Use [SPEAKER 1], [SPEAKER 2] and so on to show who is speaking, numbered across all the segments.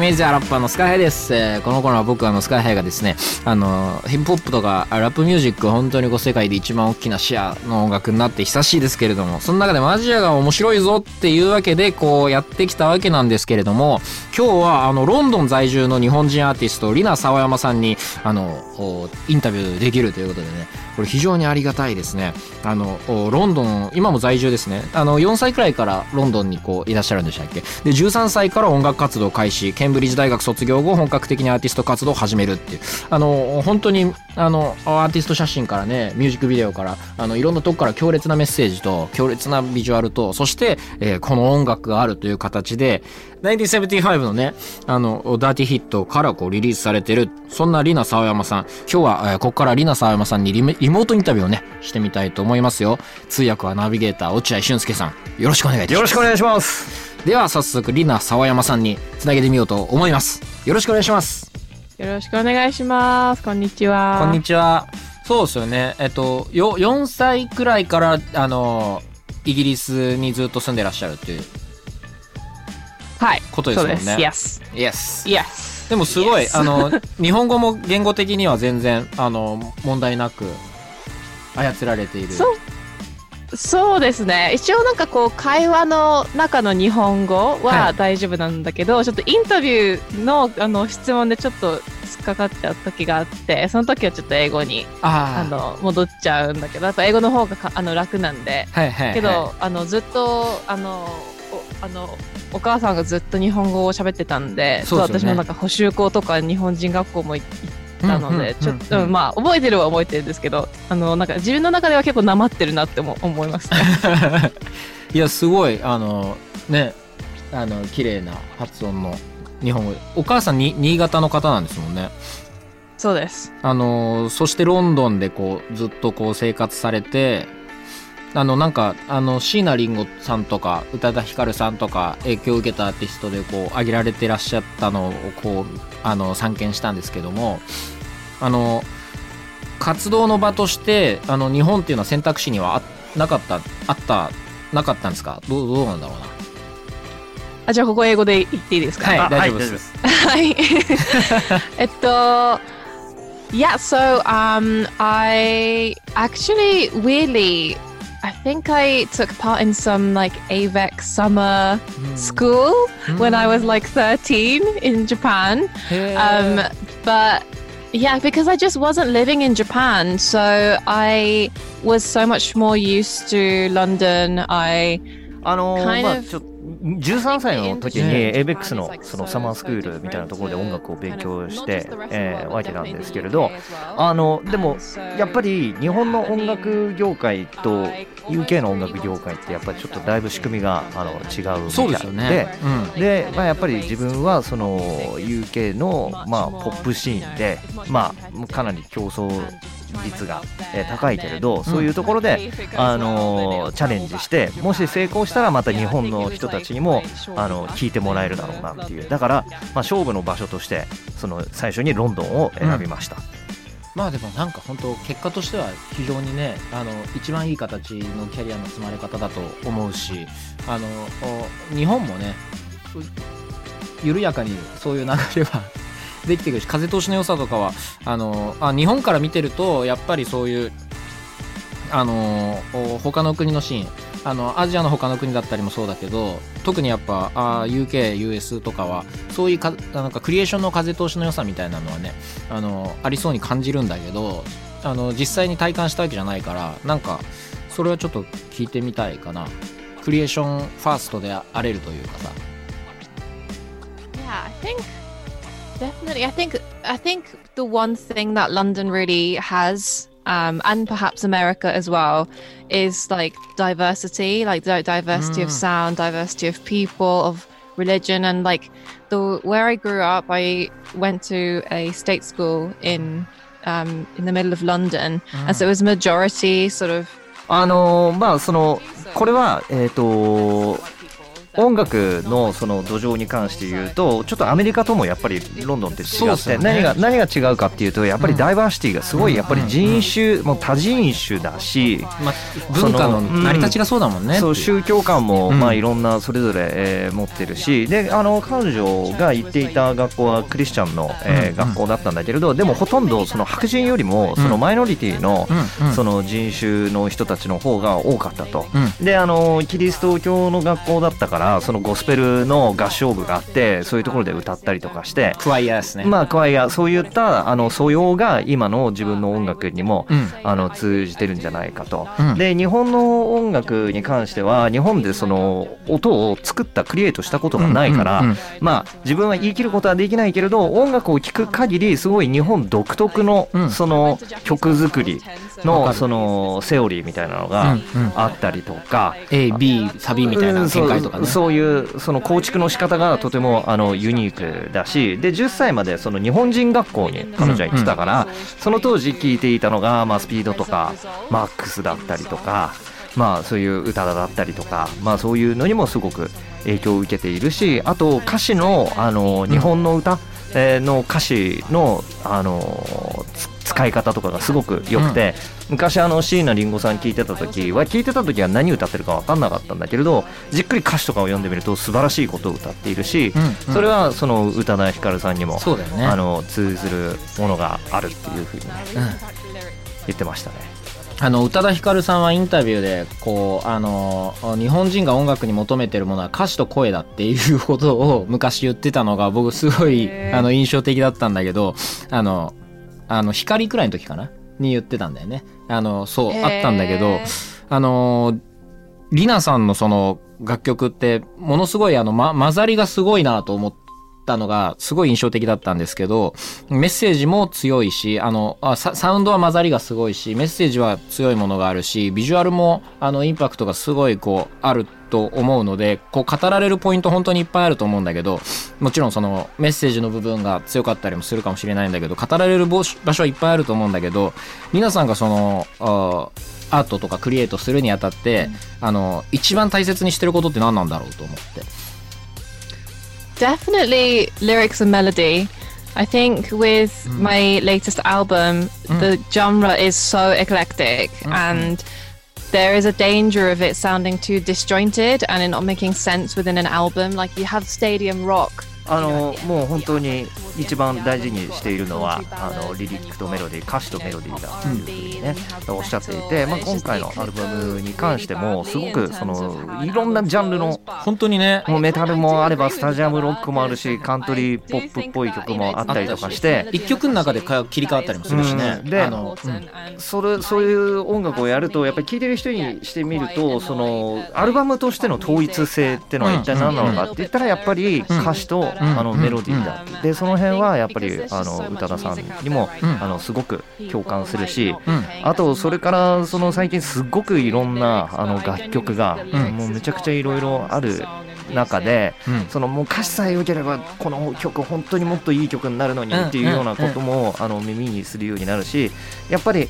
[SPEAKER 1] イメージアラッパーのスカイハイです、えーこの頃は僕あのスカイハイがですねあのヒップホップとかラップミュージック本当にこう世界で一番大きなシェアの音楽になって久しいですけれどもその中でもアジアが面白いぞっていうわけでこうやってきたわけなんですけれども今日はあのロンドン在住の日本人アーティストリナ沢山さんにあのインタビューできるということでねこれ非常にありがたいですね。あのロンドン今も在住ですね。あの4歳くらいからロンドンにこういらっしゃるんでしたっけ？で13歳から音楽活動開始ンブリッジ大学卒業後本格的にアーティスト活動を始めるっていう。あの本当にあのアーティスト写真からねミュージックビデオからあのいろんなとこから強烈なメッセージと強烈なビジュアルとそして、えーこの音楽があるという形で1975のねあのダーティーヒットからこうリリースされてる。そんなリナ沢山さん。今日は、えーここからリナ沢山さんにリメリモートインタビューをねしてみたいと思いますよ。通訳はナビゲーター落合俊介さん。よろしくお願いいたします。
[SPEAKER 2] よろしくお願いします。
[SPEAKER 1] では早速リナ沢山さんにつなげてみようと思います。よろしくお願いします。
[SPEAKER 3] よろしくお願いします。こんにちは。
[SPEAKER 1] こんにちは。そうですよね。えっとよ4歳くらいからあのイギリスにずっと住んでらっしゃるっていう
[SPEAKER 3] はい。
[SPEAKER 1] ことですもんね
[SPEAKER 3] そうです。
[SPEAKER 1] Yes
[SPEAKER 3] Yes. Yes.
[SPEAKER 1] でもすごい
[SPEAKER 3] Yes
[SPEAKER 1] あの 日本語も言語的には全然あの問題なく操られている
[SPEAKER 3] そうそうですね。一応なんかこう会話の中の日本語
[SPEAKER 1] は
[SPEAKER 3] はい大丈夫なんだけど、ちょっとインタビューのあの質問でちょっと突っかかっちゃう時があって、その時はちょっと英語にあの戻っちゃうんだけど、やっぱ英語の方がかあの楽なんで。
[SPEAKER 1] はいはいはい
[SPEAKER 3] けど、あのずっとあのおあのお母さんがずっと日本語を喋ってたんで、
[SPEAKER 1] そうでね
[SPEAKER 3] 私もなんか補習校とか日本人学校も行ったので、ちょっと、まあ覚えてるは覚えてるんですけど、あのなんか自分の中では結構なまってるなっても思いますね。
[SPEAKER 1] いやすごいあのねあの綺麗な発音の日本語お母さんに新潟の方なんですもんね
[SPEAKER 3] そうです。
[SPEAKER 1] あのそしてロンドンでこうずっとこう生活されてあのなんかあの椎名林檎さんとか宇多田ヒカルさんとか影響を受けたアーティストでこう挙げられてらっしゃったのをこうあの散見したんですけどもあの活動の場としてあの日本っていうのは選択肢にはあなかったあったなかったんですか？どうどうなんだろうな？
[SPEAKER 3] あじゃあここ英語で言っていいですか？
[SPEAKER 1] はい
[SPEAKER 2] あ
[SPEAKER 1] 大丈夫です
[SPEAKER 2] す。
[SPEAKER 3] はい。えっと、yeah, so um, I actually weirdly, I think I took part in some like AVEC summer school when I was like 13 in Japan.
[SPEAKER 1] へー
[SPEAKER 3] Um, but yeah, because I just wasn't living in Japan, so I was so much more used to London. I
[SPEAKER 2] あのー
[SPEAKER 3] Kind
[SPEAKER 2] まあ
[SPEAKER 3] of
[SPEAKER 2] ちょっと 13歳の時に
[SPEAKER 3] ね
[SPEAKER 2] ABEX のそのサマースクールみたいなところで音楽を勉強して、えーわけなんですけれどあのでもやっぱり日本の音楽業界と UK の音楽業界ってやっぱりちょっとだいぶ仕組みがあの違うみたいで。
[SPEAKER 1] そうでね、うん
[SPEAKER 2] で、まあ、やっぱり自分はその UK の、まあ、ポップシーンで、まあ、かなり競争率が、えー高いけれどそういうところで、あのーチャレンジしてもし成功したらまた日本の人たちにもあの聞いてもらえるだろうなっていう。だから、まあ、勝負の場所としてその最初にロンドンを選びました、
[SPEAKER 1] まあでもなんか本当結果としては非常にねあの一番いい形のキャリアの積まれ方だと思うしあのお日本もねう緩やかにそういう流れはできてくるし風通しの良さとかはあのあ日本から見てるとやっぱりそういうあの他の国のシーンあのアジアの他の国だったりもそうだけど特にやっぱあ UK、US とかはそういうかなんかクリエーションの風通しの良さみたいなのはねあのありそうに感じるんだけどあの実際に体感したわけじゃないからなんかそれはちょっと聞いてみたいかな。クリエーションファーストであれるというかさ。
[SPEAKER 3] Yeah, I think definitely. I think I think the one thing that London really has, um, and perhaps America as well, is like diversity, like di- diversity of
[SPEAKER 1] Mm.
[SPEAKER 3] sound, diversity of people, of religion and like the where I grew up. I went to a state school in um, in the middle of London, and so it was majority sort of
[SPEAKER 2] あのーまあそのこれはえっ、と 音楽のその土壌に関して言うとちょっとアメリカともやっぱりロンドンって違って、
[SPEAKER 1] そうですよね。
[SPEAKER 2] 何が何が違うかっていうとやっぱりダイバーシティがすごいやっぱり人種、もう多人種だし、
[SPEAKER 1] まあ、文化の成り立ちがそうだもんね。
[SPEAKER 2] そう宗教観も、
[SPEAKER 1] うん。
[SPEAKER 2] まあいろんなそれぞれ、えー持ってるしであの彼女が行っていた学校はクリスチャンの、え学校だったんだけれどでもほとんどその白人よりもそのマイノリティの、その人種の人たちの方が多かったと。
[SPEAKER 1] うん。
[SPEAKER 2] であのキリスト教の学校だったからそのゴスペルの合唱部があってそういうところで歌ったりとかして。
[SPEAKER 1] クワイヤーですね。
[SPEAKER 2] まあ、クワイアそういったあの素養が今の自分の音楽にも、
[SPEAKER 1] うん
[SPEAKER 2] あの通じてるんじゃないかと、
[SPEAKER 1] うん
[SPEAKER 2] で日本の音楽に関しては日本でその音を作ったクリエイトしたことがないから、まあ自分は言い切ることはできないけれど音楽を聴く限りすごい日本独特の
[SPEAKER 1] うん
[SPEAKER 2] その曲作りのそのセオリーみたいなのがあったりとか。
[SPEAKER 1] A、B、サビみたいな展開とかね。
[SPEAKER 2] うんそういうその構築の仕方がとてもあのユニークだしで10歳までその日本人学校に彼女は行ってたから、その当時聴いていたのが、まあ、スピードとかマックスだったりとか、まあ、そういう歌だったりとか、まあ、そういうのにもすごく影響を受けているしあと歌詞のあの日本の歌、えーの歌詞のあのつ使い方とかがすごく良くて、昔あの椎名林檎さん聞いてた時は聞いてた時は何歌ってるか分かんなかったんだけれどじっくり歌詞とかを読んでみると素晴らしいことを歌っているし、
[SPEAKER 1] うんうん
[SPEAKER 2] それはその宇多田ヒカルさんにも、
[SPEAKER 1] そうだよね。
[SPEAKER 2] あの通ずるものがあるっていうふうにね
[SPEAKER 1] うん
[SPEAKER 2] 言ってましたね。
[SPEAKER 1] あの宇多田ヒカルさんはインタビューでこうあの日本人が音楽に求めてるものは歌詞と声だっていうことを昔言ってたのが僕すごいあの印象的だったんだけどあのあの光くらいの時かな？に言ってたんだよね。あのそうあったんだけどあのリナさんのその楽曲ってものすごいあの、ま、混ざりがすごいなと思ったのがすごい印象的だったんですけどメッセージも強いしあのあササウンドは混ざりがすごいしメッセージは強いものがあるしビジュアルもあのインパクトがすごいこうあると思うのでこう語られるポイント本当にいっぱいあると思うんだけどもちろんそのメッセージの部分が強かったりもするかもしれないんだけど語られる場所場所はいっぱいあると思うんだけど皆さんがそのあアートとかクリエイトするにあたって、あの一番大切にしてることって何なんだろうと思って。
[SPEAKER 3] Definitely lyrics and melody. I think with my latest album, the genre is so eclectic and there is a danger of it sounding too disjointed and it not making sense within an album. Like you have stadium rock.
[SPEAKER 2] あのもう本当に一番大事にしているのはあのリリックとメロディー歌詞とメロディーだというふうにね、おっしゃっていて、まあ、今回のアルバムに関してもすごくそのいろんなジャンルの
[SPEAKER 1] 本当にね。
[SPEAKER 2] もうメタルもあればスタジアムロックもあるしカントリーポップっぽい曲もあったりとかして
[SPEAKER 1] 一曲の中でか切り替わったりもするしね。
[SPEAKER 2] うんで
[SPEAKER 1] あの、うん。
[SPEAKER 2] それそういう音楽をやるとやっぱり聴いてる人にしてみるとそのアルバムとしての統一性っていうのは一体何なのかって言ったらやっぱり歌詞とあのメロディーだ。でその辺はやっぱりあの宇多田さんにも
[SPEAKER 1] うん
[SPEAKER 2] あのすごく共感するし
[SPEAKER 1] うん
[SPEAKER 2] あとそれからその最近すっごくいろんなあの楽曲が
[SPEAKER 1] ん。
[SPEAKER 2] もうめちゃくちゃいろいろある中で
[SPEAKER 1] うん。
[SPEAKER 2] そのもう歌詞さえ良ければこの曲本当にもっといい曲になるのにっていうようなこともあの耳にするようになるしやっぱり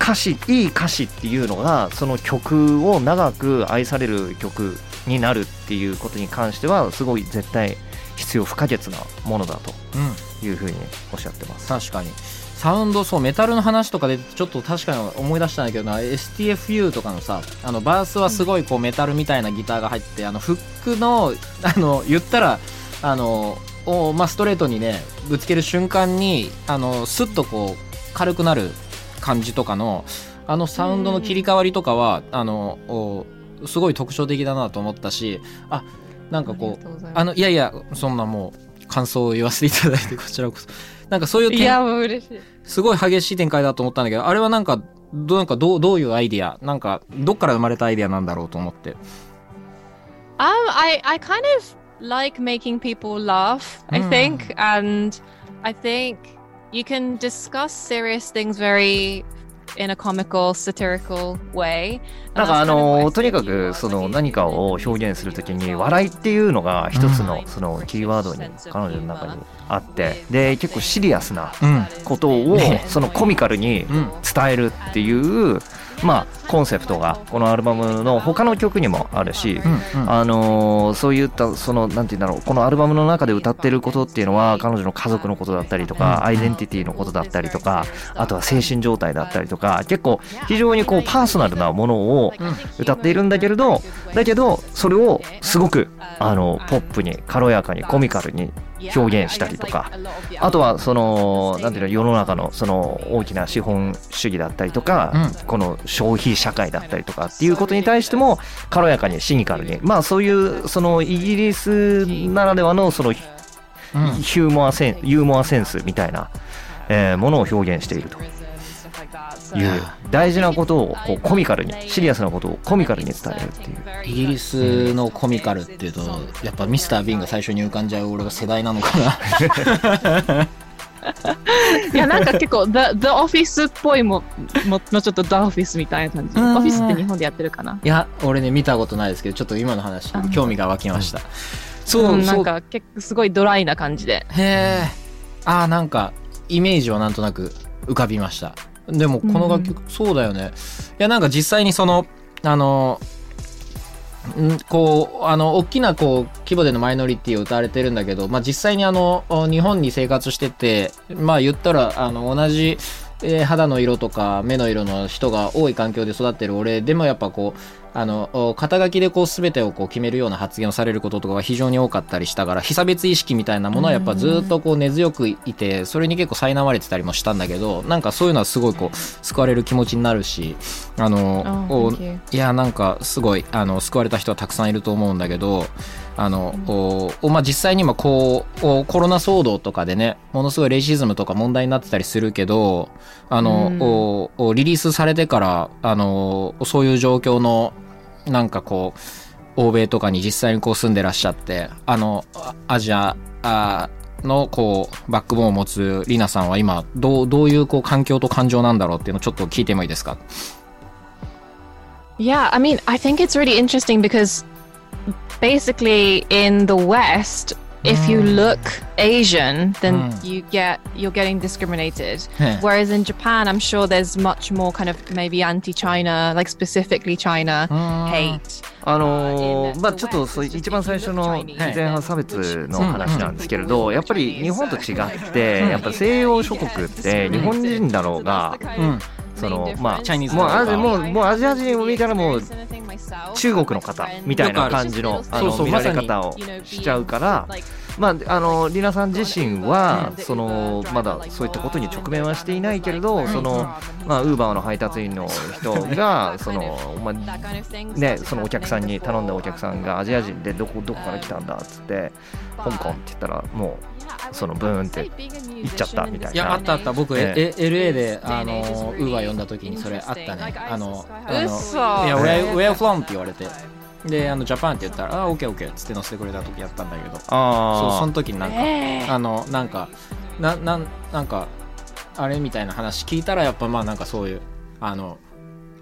[SPEAKER 2] 歌詞いい歌詞っていうのがその曲を長く愛される曲になるっていうことに関してはすごい絶対必要不可欠なものだと
[SPEAKER 1] うん。
[SPEAKER 2] いうふうにおっしゃってます。
[SPEAKER 1] 確かに。サウンドそうメタルの話とかでちょっと確かに思い出したんだけどな。STFU とかのさあのバースはすごいこうメタルみたいなギターが入ってあのフックのあの言ったらあのを、まあ、ストレートにねぶつける瞬間にあのスッとこう軽くなる感じとかのあのサウンドの切り替わりとかはあのおすごい特徴的だなと思ったしあなんかこうあのいやいやそんなもう感想を言わせていただいてこちらこそ なんかそういう点すごい激しい展開だと思ったんだけどあれはなんかどうなんかどうどういうアイディア？なんかどっから生まれたアイディアなんだろうと思って
[SPEAKER 3] Um, I, I kind of like making people laugh, I
[SPEAKER 1] Mm.
[SPEAKER 3] think. And I think you can discuss serious things very in a comical, satirical way.
[SPEAKER 2] なんかあのとにかくその.何かを表現するときに笑いっていうのが一つのそのキーワードに彼女の中にあってで結構シリアスな
[SPEAKER 1] うん
[SPEAKER 2] ことをそのコミカルに
[SPEAKER 1] うん
[SPEAKER 2] 伝えるっていうまあコンセプトがこのアルバムの他の曲にもあるし
[SPEAKER 1] うんうん。
[SPEAKER 2] あのーそういったそのなんて言うんだろうこのアルバムの中で歌ってることっていうのは彼女の家族のことだったりとかアイデンティティのことだったりとかあとは精神状態だったりとか結構非常にこうパーソナルなものを歌っているんだけれどだけどそれをすごくあのポップに軽やかにコミカルに表現したりとか。あとはそのなんていうの世の中のその大きな資本主義だったりとか、
[SPEAKER 1] うん。
[SPEAKER 2] この消費社会だったりとかっていうことに対しても軽やかにシニカルに。まあそういうそのイギリスならではのそのヒ
[SPEAKER 1] うん。
[SPEAKER 2] ューモアセンユーモアセンスみたいな、えーものを表現しているという大事なことをこうコミカルにシリアスなことをコミカルに伝えるっていう。
[SPEAKER 1] イギリスのコミカルっていうとやっぱミスター・ビンが最初に浮かんじゃう俺が世代なのかな。
[SPEAKER 3] いやなんか結構 The, The Office っぽいもももうちょっと The Office みたいな感じ。
[SPEAKER 1] うん。
[SPEAKER 3] Office って日本でやってるかな。い
[SPEAKER 1] や俺ね見たことないですけどちょっと今の話
[SPEAKER 3] あ
[SPEAKER 1] 興味が湧きました。そう、
[SPEAKER 3] ん、な
[SPEAKER 1] そう。ん
[SPEAKER 3] か結構すごいドライな感じで。
[SPEAKER 1] へえあーなんかイメージはなんとなく浮かびましたでもこの楽曲、そうだよね。いやなんか実際にそのあのんこうあの大きなこう規模でのマイノリティを歌われてるんだけど、まあ、実際にあの日本に生活しててまあ言ったらあの同じ、えー肌の色とか目の色の人が多い環境で育ってる俺でもやっぱこうあのお肩書きでこう全てをこう決めるような発言をされることとかが非常に多かったりしたから被差別意識みたいなものはやっぱずっとこう根強くいてそれに結構苛まれてたりもしたんだけどなんかそういうのはすごいこう救われる気持ちになるしあの
[SPEAKER 3] Oh.
[SPEAKER 1] いやなんかすごいあの救われた人はたくさんいると思うんだけどあの、おおまあ、実際に今こうおコロナ騒動とかでねものすごいレイシズムとか問題になってたりするけどあの、
[SPEAKER 3] うん。
[SPEAKER 1] リリースされてからあのそういう状況のなんかこう欧米とかに実際にこう住んでらっしゃってあのアジアのこうバックボーンを持つリナさんは今どうどういうこう環境と感情なんだろうっていうのをちょっと聞いてもいいですか
[SPEAKER 3] ？Yeah, I mean, I think it's really interesting because basically in the West, if you
[SPEAKER 1] Mm.
[SPEAKER 3] look Asian, then
[SPEAKER 1] Mm.
[SPEAKER 3] you get you're getting discriminated.
[SPEAKER 1] ね
[SPEAKER 3] Whereas in Japan, I'm sure there's much more kind of maybe anti-China, like specifically China
[SPEAKER 1] うん
[SPEAKER 3] hate.
[SPEAKER 2] あのーまあちょっとそう一番最初の前半差別の話なんですけれどやっぱり日本と違ってやっぱ西洋諸国って日本人だろうが
[SPEAKER 1] うん
[SPEAKER 2] そのまあ
[SPEAKER 1] チャイニーズ
[SPEAKER 2] もうアジ
[SPEAKER 1] とか
[SPEAKER 2] もうもうアジア人を見たらもう 中国の方みたいな感じのあの見られ方をしちゃうからまああのリナさん自身はそのまだそういったことに直面はしていないけれどそのまあウーバーの配達員の人がそのまあね、そのお客さんに頼んだお客さんがアジア人でどこどこから来たんだっつって香港って言ったらもうそのブーンって行っちゃったみたい
[SPEAKER 1] いやあったあった。僕、
[SPEAKER 2] え
[SPEAKER 1] え。LA であのウーバー呼んだ時にそれあったね。あのあの
[SPEAKER 3] 嘘。
[SPEAKER 1] いや Where, where from? って言われて。であのジャパンって言ったらあ OKOK っつって乗せてくれた時やったんだけど。そう
[SPEAKER 2] あ
[SPEAKER 1] その時になんか、
[SPEAKER 3] えー
[SPEAKER 1] あのなんかななんなんかあれみたいな話聞いたらやっぱまあなんかそういうあの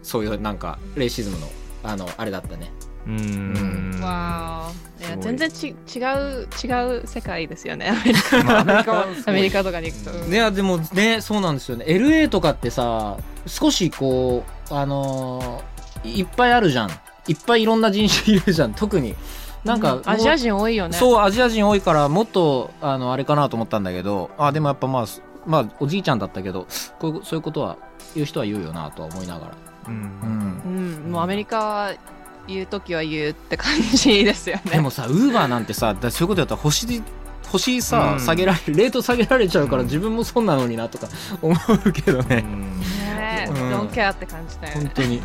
[SPEAKER 1] そういうなんかレイシズムのあのあれだったね
[SPEAKER 2] うーん。
[SPEAKER 3] わーいや全然ち違う違う世界ですよね。アメリカ。
[SPEAKER 2] まあアメリカはすごい
[SPEAKER 3] アメリカとかに行くと、
[SPEAKER 1] いやでもねそうなんですよね。LA とかってさ少しこうあのーいっぱいあるじゃん。いっぱいいろんな人種いるじゃん。特に。なんか、
[SPEAKER 3] アジア人多いよね。
[SPEAKER 1] そうアジア人多いからもっとあのあれかなと思ったんだけど。あでもやっぱまあすまあおじいちゃんだったけどこういうそういうことは言う人は言うよなとは思いながら。
[SPEAKER 2] う
[SPEAKER 1] うん。
[SPEAKER 3] うんん、もうアメリカは言う時は言うって感じですよね。
[SPEAKER 1] でもさウーバーなんてさだそういうことやったら星星さ、
[SPEAKER 2] うん。
[SPEAKER 1] 下げられるレート下げられちゃうから、
[SPEAKER 2] うん。
[SPEAKER 1] 自分も損なのになとか 思うけど
[SPEAKER 2] う
[SPEAKER 1] ね、
[SPEAKER 2] ん。
[SPEAKER 3] ねえ、
[SPEAKER 1] うん。
[SPEAKER 3] don't care って感じだよね。
[SPEAKER 1] 本当に、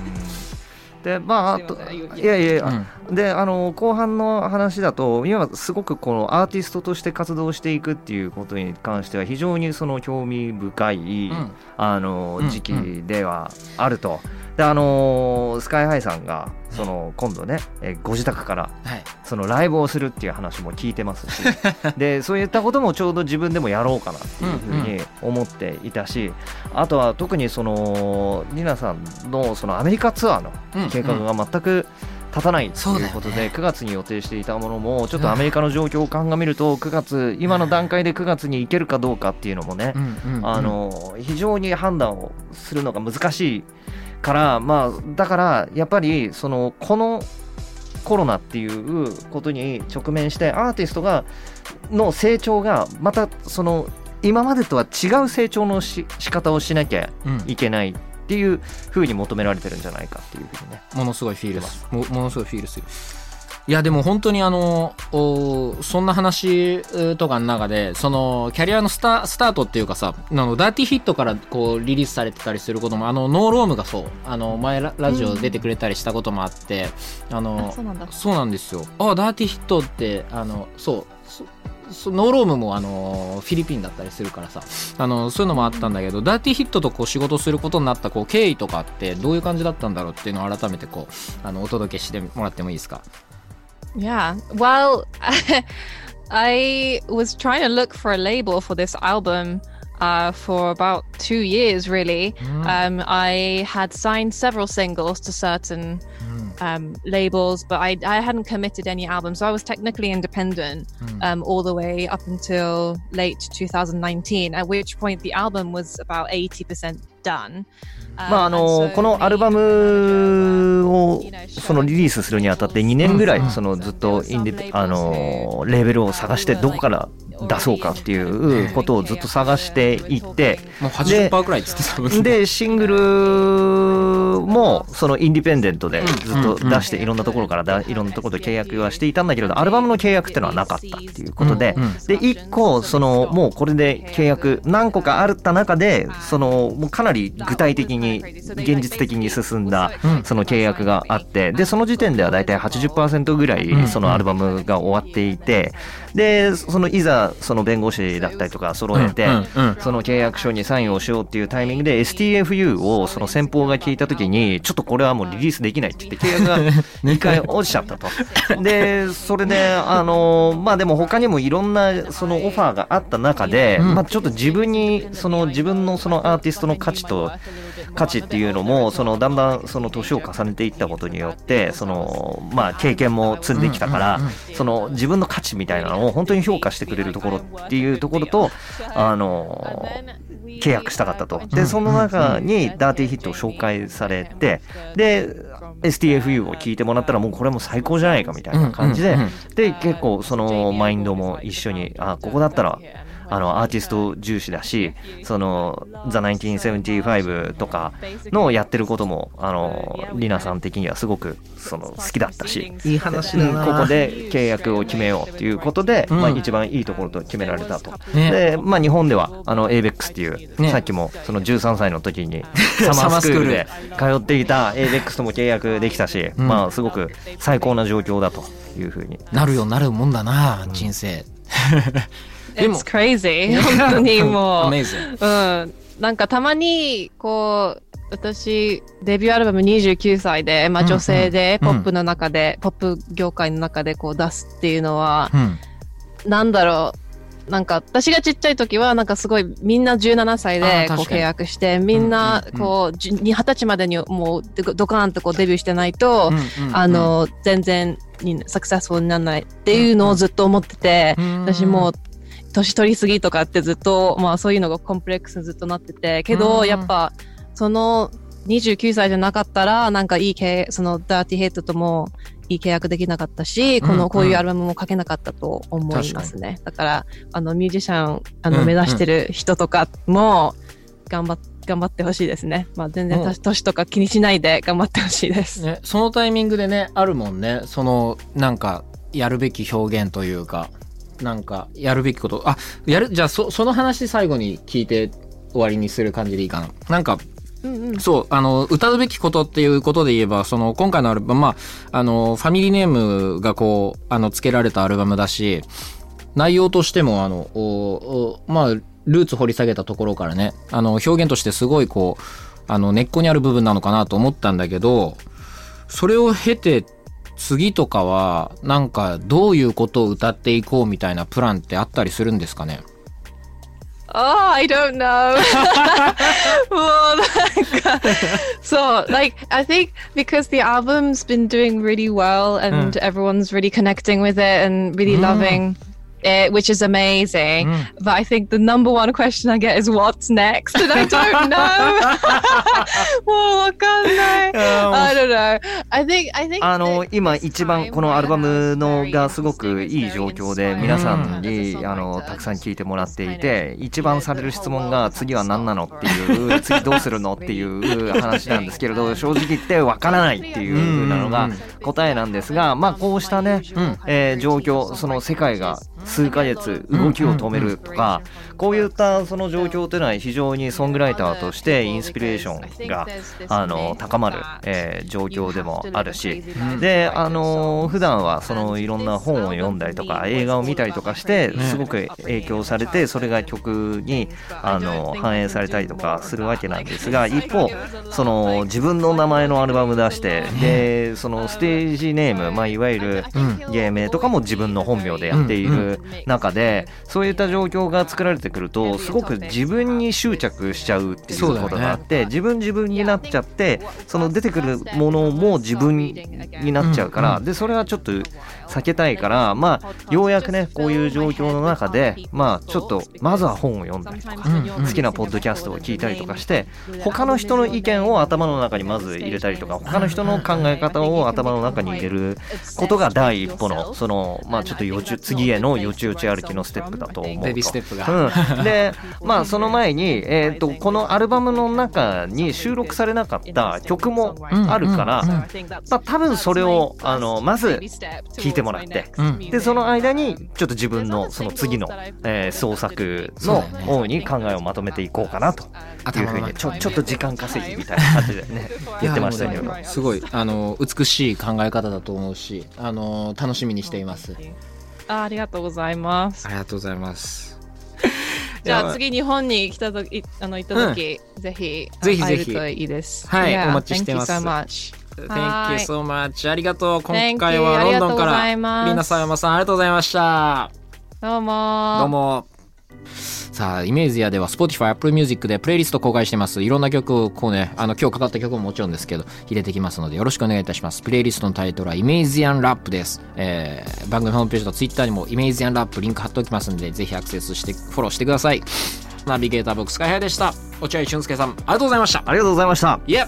[SPEAKER 2] でまああといやいやいや、であの後半の話だと今はすごくこのアーティストとして活動していくっていうことに関しては非常にその興味深い、
[SPEAKER 1] うん。
[SPEAKER 2] あの
[SPEAKER 1] うん
[SPEAKER 2] 時期ではあると。であのースカイハイさんがその今度ね、えーご自宅から
[SPEAKER 1] はい。
[SPEAKER 2] そのライブをするっていう話も聞いてますし。でそういったこともちょうど自分でもやろうかなっていうふうに思っていたし、あとは特にそのリナさんのそのアメリカツアーの計画が全く立たないということで、9月に予定していたものもちょっとアメリカの状況を鑑みると9月今の段階で9月に行けるかどうかっていうのもね、あの非常に判断をするのが難しいからまあだからやっぱりそのこのコロナっていうことに直面してアーティストがの成長がまたその今までとは違う成長のし仕方をしなきゃ
[SPEAKER 1] うん。
[SPEAKER 2] いけないっていうふうに求められてるんじゃないかっていうふうにね。
[SPEAKER 1] ものすごいフィールす。るもものすごいフィールするいやでも本当にあのおそんな話うとかの中でそのキャリアのスタスタートっていうかさあのダーティーヒットからこうリリースされてたりすることもあのノーロームがそうあの前ララジオ出てくれたりしたこともあって、あの
[SPEAKER 3] あそうなんだ。
[SPEAKER 1] そうなんですよ。あダーティーヒットってあのそうそそノーロームもあのフィリピンだったりするからさあのそういうのもあったんだけどダーティーヒットとこう仕事することになったこう経緯とかってどういう感じだったんだろうっていうのを改めてこうあのお届けしてもらってもいいですか？
[SPEAKER 3] Yeah. Well, I was trying to look for a label for this album uh, for about two years, really. Um, I had signed several singles to certain um, labels, but I, I hadn't committed any albums. So I was technically independent um, all the way up until late 2019, at which point the album was about 80% done.
[SPEAKER 2] まああのこのアルバムをそのリリースするにあたって2年ぐらいそのずっとインディあのレーベルを探してどこから 出そうかっていうことをずっと探していって
[SPEAKER 1] もう80%くらいっつって
[SPEAKER 2] でシングルもそのインディペンデントでずっと出していろんなところからだいろんなところで契約はしていたんだけれどアルバムの契約っていうのはなかったっていうことでで1個そのもうこれで契約何個かあった中でそのもうかなり具体的に現実的に進んだ
[SPEAKER 1] うん。
[SPEAKER 2] その契約があってでその時点ではだいたい80%ぐら
[SPEAKER 1] うん。
[SPEAKER 2] いそのアルバムが終わっていてでそのいざその弁護士だったりとか揃えてその契約書にサインをしようっていうタイミングで STFU をその先方が聞いた時にちょっとこれはもうリリースできないって言って契約が 2回落ちちゃったと。でそれであのまあでも他にもいろんなそのオファーがあった中で、
[SPEAKER 1] うん
[SPEAKER 2] まあちょっと自分にその自分のそのアーティストの価値と価値っていうのもそのだんだんその年を重ねていったことによってそのまあ経験も積んできたから、その自分の価値みたいなのを本当に評価してくれるところっていうところとあの契約したかったと。でその中にダーティーヒットを紹介されてで STFU を聞いてもらったらもうこれも最高じゃないかみたいな感じで、で結構そのマインドも一緒にあここだったらあのアーティスト重視だしその「The 1975」とかのやってることもあのリナさん的にはすごくその好きだったし。
[SPEAKER 1] いい話
[SPEAKER 2] うんここで契約を決めようっていうことで、
[SPEAKER 1] うん。
[SPEAKER 2] まあ、一番いいところと決められたと。
[SPEAKER 1] ね。
[SPEAKER 2] で、まあ、日本ではあの ABEX っていう、
[SPEAKER 1] ね。
[SPEAKER 2] さっきもその13歳の時に サマースクールで。通っていた ABEX とも契約できたし、
[SPEAKER 1] うん。
[SPEAKER 2] まあすごく最高な状況だというふうに。
[SPEAKER 1] なるよなるもんだな人生 でも。
[SPEAKER 3] It's crazy. 本当に もう。
[SPEAKER 1] Amazing.
[SPEAKER 3] うん。なんかたまに、こう、私、デビューアルバム29歳で、まあ
[SPEAKER 1] うんうん。
[SPEAKER 3] 女性で、
[SPEAKER 1] うん。
[SPEAKER 3] ポップの中で、ポップ業界の中でこう出すっていうのは、
[SPEAKER 1] うん。
[SPEAKER 3] なんだろう。なんか私がちっちゃい時はなんかすごいみんな17歳でこう契約してみんな
[SPEAKER 1] うんうん。うん
[SPEAKER 3] 歳までにもうドドカーンとこうデビューしてないと、あの全然にサクセスフルにならないっていうのをずっと思ってて、私もう年取りすぎとかってずっとまあそういうのがコンプレックスにずっとなっててけど、
[SPEAKER 1] うん。
[SPEAKER 3] やっぱその29歳じゃなかったらなんかいい契そのダーティヘッドともいい契約できなかったし、こ
[SPEAKER 1] うんうん。
[SPEAKER 3] のこういうアルバムも書けなかったと思いますね。だからあのミュージシャンあの
[SPEAKER 1] うん
[SPEAKER 3] 目指してる人とかも頑張っ頑張ってほしいですね。まあ全然
[SPEAKER 1] うん。
[SPEAKER 3] 年とか気にしないで頑張ってほしいです。
[SPEAKER 1] ね、そのタイミングでねあるもんね。そのなんかやるべき表現というかなんかやるべきことあやるじゃあそその話最後に聞いて終わりにする感じでいいかななんか
[SPEAKER 3] うんうん。
[SPEAKER 1] そうあの歌うべきことっていうことで言えばその今回のアルバムまああのファミリーネームがこうあの付けられたアルバムだし内容としてもあのおおまあルーツ掘り下げたところからねあの表現としてすごいこうあの根っこにある部分なのかなと思ったんだけどそれを経て次とかはなんかどういうことを歌っていこうみたいなプランってあったりするんですかね
[SPEAKER 3] Oh, I don't know. well, like, so, like, I think because the album's been doing really well and everyone's really connecting with it and really loving it, which is amazing. But I think the number one question I get is what's next? I don't know. oh, I don't know. I think I think
[SPEAKER 2] あの今一番このアルバムのがすごくいい状況で皆さんにあのたくさん聞いてもらっていて一番される質問が次は何なのっていう次どうするのっていう話なんですけれど正直言ってわからないっていうなのが答えなんですがまあこうしたねえ状況その世界が数ヶ月動きを止めるとかこういったその状況というのは非常にソングライターとしてインスピレーションがあの高まる、えー状況でもあるし。であの普段はそのいろんな本を読んだりとか映画を見たりとかしてすごく影響されてそれが曲にあの反映されたりとかするわけなんですが一方その自分の名前のアルバム出してでそのステージネーム、まあ、いわゆる芸名とかも自分の本名でやっている中でそういった状況が作られてくるとすごく自分に執着しちゃうっていうことがあって自分自分になっちゃってその出てくるものも自分になっちゃうからでそれはちょっと避けたいからまあようやくねこういう状況の中でまあちょっとまずは本を読んだりとか好きなポッドキャストを聞いたりとかして他の人の意見を頭の中にまず入れたりとか他の人の考え方を頭の中に入れることが第一歩のそのまあちょっとよち次へのよちよち歩きのステップだと思うと。
[SPEAKER 1] ベビーステップが。
[SPEAKER 2] うん、でまあその前に、えー、とこのアルバムの中に収録されなかった曲もあるから、まあ、多分それをあのまず聞いてもらって
[SPEAKER 1] うん。
[SPEAKER 2] でその間にちょっと自分のその次の、えー創作の方に考えをまとめていこうかなというふうにちょちょっと時間稼ぎみたいな感じでね 言ってましたけど。
[SPEAKER 1] すごいあの美しい考え方だと思うしあの楽しみにしています。
[SPEAKER 3] あありがとうございます。
[SPEAKER 1] あ。りがとうございます
[SPEAKER 3] じゃあ次日本に来たときあの行った時、ぜひ
[SPEAKER 1] ぜひぜひ。
[SPEAKER 3] 会えるといいです。
[SPEAKER 1] はい
[SPEAKER 3] Yeah,
[SPEAKER 1] お待ちしてます。
[SPEAKER 3] Thank you so much.
[SPEAKER 1] Thank you so much ありがとう。今回はロンドンからリーナさん山さんありがとうございました。
[SPEAKER 3] どうも。
[SPEAKER 1] どうもさあイメージやでは Spotify、Apple Music でプレイリスト公開してます。いろんな曲をこうねあの今日かかった曲ももちろんですけど入れてきますのでよろしくお願いいたします。プレイリストのタイトルはイメージアンラップです、えー番組ホームページと Twitter にもイメージアンラップリンク貼っておきますのでぜひアクセスしてフォローしてください。ナビゲーター僕スカイハイでした。落合俊介さんありがとうございました。
[SPEAKER 2] ありがとうございました。
[SPEAKER 1] いえ